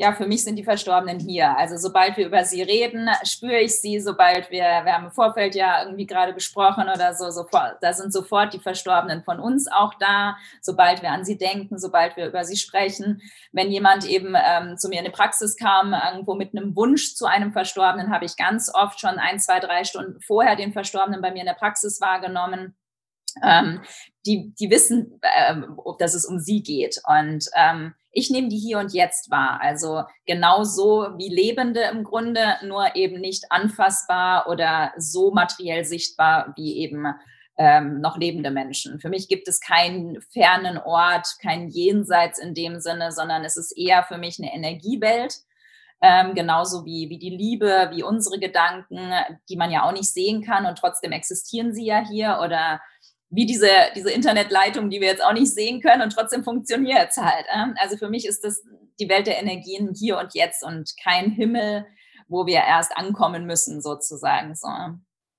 ja, für mich sind die Verstorbenen hier. Also sobald wir über sie reden, spüre ich sie, sobald wir, wir haben im Vorfeld ja irgendwie gerade gesprochen oder so, sofort, da sind sofort die Verstorbenen von uns auch da, sobald wir an sie denken, sobald wir über sie sprechen. Wenn jemand eben ähm, zu mir in die Praxis kam, irgendwo mit einem Wunsch zu einem Verstorbenen, habe ich ganz oft schon ein, zwei, drei Stunden vorher den Verstorbenen bei mir in der Praxis wahrgenommen. Ähm, die, die wissen, ähm, dass es um sie geht. Und ähm, ich nehme die hier und jetzt wahr. Also genauso wie Lebende im Grunde, nur eben nicht anfassbar oder so materiell sichtbar wie eben ähm, noch lebende Menschen. Für mich gibt es keinen fernen Ort, kein Jenseits in dem Sinne, sondern es ist eher für mich eine Energiewelt. Ähm, genauso wie, wie die Liebe, wie unsere Gedanken, die man ja auch nicht sehen kann und trotzdem existieren sie ja hier oder wie diese, diese Internetleitung, die wir jetzt auch nicht sehen können und trotzdem funktioniert es halt. Also für mich ist das die Welt der Energien hier und jetzt und kein Himmel, wo wir erst ankommen müssen sozusagen. So.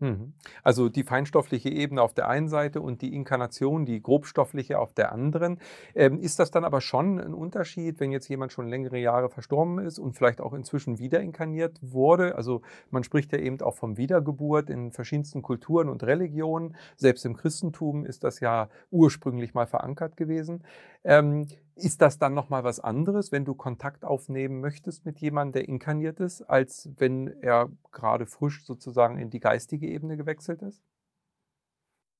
Mhm. Also die feinstoffliche Ebene auf der einen Seite und die Inkarnation, die grobstoffliche auf der anderen. Ähm, ist das dann aber schon ein Unterschied, wenn jetzt jemand schon längere Jahre verstorben ist und vielleicht auch inzwischen wieder inkarniert wurde? Also man spricht ja eben auch vom Wiedergeburt in verschiedensten Kulturen und Religionen. Selbst im Christentum ist das ja ursprünglich mal verankert gewesen. Ähm, ist das dann nochmal was anderes, wenn du Kontakt aufnehmen möchtest mit jemandem, der inkarniert ist, als wenn er gerade frisch sozusagen in die geistige Ebene gewechselt ist?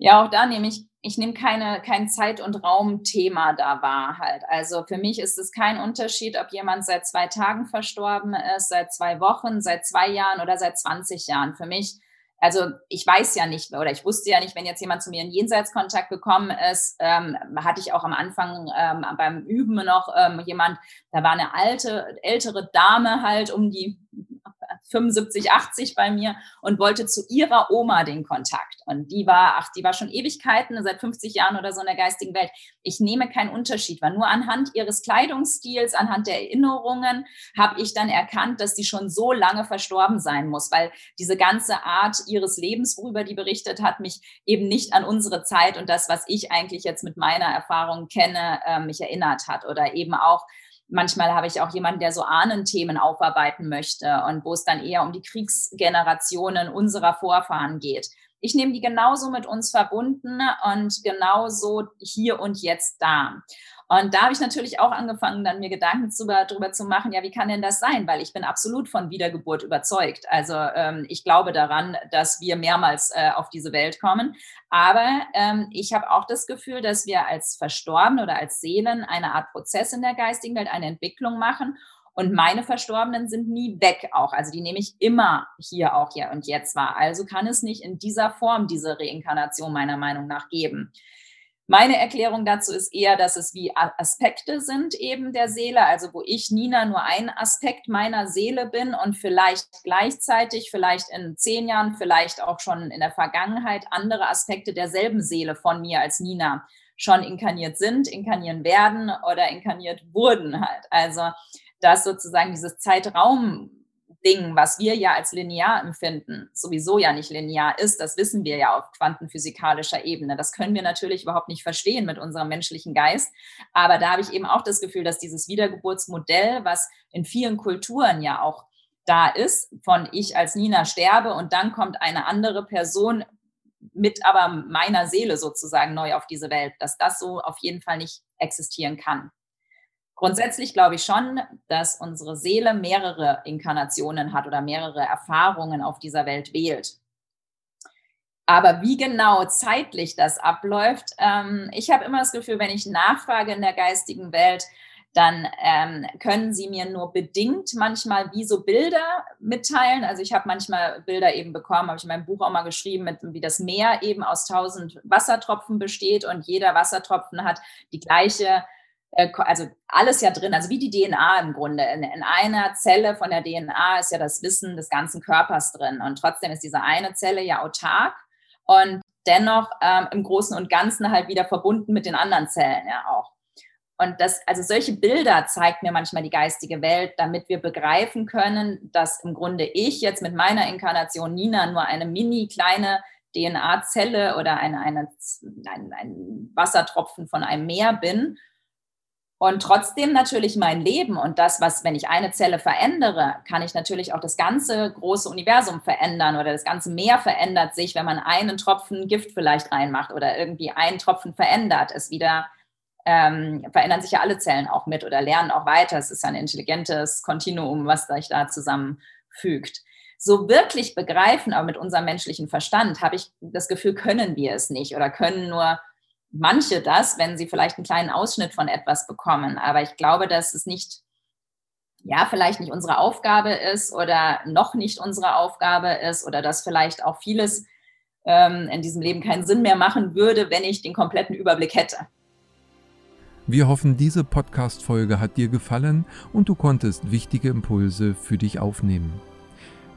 Ja, auch da nehme ich, ich nehme keine, kein Zeit- und Raumthema da wahr halt. Also für mich ist es kein Unterschied, ob jemand seit zwei Tagen verstorben ist, seit zwei Wochen, seit zwei Jahren oder seit 20 Jahren. Für mich also ich weiß ja nicht oder ich wusste ja nicht, wenn jetzt jemand zu mir in Jenseitskontakt gekommen ist, ähm, hatte ich auch am Anfang ähm, beim Üben noch ähm, jemand, da war eine alte, ältere Dame halt um die 75, 80 bei mir und wollte zu ihrer Oma den Kontakt. Und die war, ach, die war schon Ewigkeiten, seit 50 Jahren oder so in der geistigen Welt. Ich nehme keinen Unterschied, weil nur anhand ihres Kleidungsstils, anhand der Erinnerungen habe ich dann erkannt, dass die schon so lange verstorben sein muss, weil diese ganze Art ihres Lebens, worüber die berichtet hat, mich eben nicht an unsere Zeit und das, was ich eigentlich jetzt mit meiner Erfahrung kenne, äh, mich erinnert hat oder eben auch Manchmal habe ich auch jemanden, der so Ahnenthemen aufarbeiten möchte und wo es dann eher um die Kriegsgenerationen unserer Vorfahren geht. Ich nehme die genauso mit uns verbunden und genauso hier und jetzt da. Und da habe ich natürlich auch angefangen, dann mir Gedanken darüber, zu machen, ja, wie kann denn das sein? Weil ich bin absolut von Wiedergeburt überzeugt. Also ähm, ich glaube daran, dass wir mehrmals äh, auf diese Welt kommen. Aber ähm, ich habe auch das Gefühl, dass wir als Verstorbene oder als Seelen eine Art Prozess in der geistigen Welt, eine Entwicklung machen. Und meine Verstorbenen sind nie weg auch. Also die nehme ich immer hier auch ja und jetzt wahr. Also kann es nicht in dieser Form diese Reinkarnation meiner Meinung nach geben. Meine Erklärung dazu ist eher, dass es wie Aspekte sind eben der Seele, also wo ich, Nina, nur ein Aspekt meiner Seele bin und vielleicht gleichzeitig, vielleicht in zehn Jahren, vielleicht auch schon in der Vergangenheit andere Aspekte derselben Seele von mir als Nina schon inkarniert sind, inkarnieren werden oder inkarniert wurden halt. Also dass sozusagen dieses Zeitraum Ding, was wir ja als linear empfinden, sowieso ja nicht linear ist, das wissen wir ja auf quantenphysikalischer Ebene. Das können wir natürlich überhaupt nicht verstehen mit unserem menschlichen Geist. Aber da habe ich eben auch das Gefühl, dass dieses Wiedergeburtsmodell, was in vielen Kulturen ja auch da ist, von ich als Nina sterbe und dann kommt eine andere Person mit aber meiner Seele sozusagen neu auf diese Welt, dass das so auf jeden Fall nicht existieren kann. Grundsätzlich glaube ich schon, dass unsere Seele mehrere Inkarnationen hat oder mehrere Erfahrungen auf dieser Welt wählt. Aber wie genau zeitlich das abläuft, ähm, ich habe immer das Gefühl, wenn ich nachfrage in der geistigen Welt, dann ähm, können sie mir nur bedingt manchmal wie so Bilder mitteilen. Also ich habe manchmal Bilder eben bekommen, habe ich in meinem Buch auch mal geschrieben, mit, wie das Meer eben aus tausend Wassertropfen besteht und jeder Wassertropfen hat die gleiche also alles ja drin, also wie die DNA im Grunde. In, in, einer Zelle von der DNA ist ja das Wissen des ganzen Körpers drin. Und trotzdem ist diese eine Zelle ja autark und dennoch ähm, im Großen und Ganzen halt wieder verbunden mit den anderen Zellen ja auch. Und das, also solche Bilder zeigt mir manchmal die geistige Welt, damit wir begreifen können, dass im Grunde ich jetzt mit meiner Inkarnation Nina nur eine mini kleine DNA-Zelle oder eine, eine, ein, ein Wassertropfen von einem Meer bin und trotzdem natürlich mein Leben und das, was, wenn ich eine Zelle verändere, kann ich natürlich auch das ganze große Universum verändern oder das ganze Meer verändert sich, wenn man einen Tropfen Gift vielleicht reinmacht oder irgendwie einen Tropfen verändert, es wieder ähm, verändern sich ja alle Zellen auch mit oder lernen auch weiter. Es ist ein intelligentes Kontinuum, was sich da zusammenfügt. So wirklich begreifen, aber mit unserem menschlichen Verstand, habe ich das Gefühl, können wir es nicht oder können nur manche das, wenn sie vielleicht einen kleinen Ausschnitt von etwas bekommen. Aber ich glaube, dass es nicht, ja, vielleicht nicht unsere Aufgabe ist oder noch nicht unsere Aufgabe ist oder dass vielleicht auch vieles ähm, in diesem Leben keinen Sinn mehr machen würde, wenn ich den kompletten Überblick hätte. Wir hoffen, diese Podcast-Folge hat dir gefallen und du konntest wichtige Impulse für dich aufnehmen.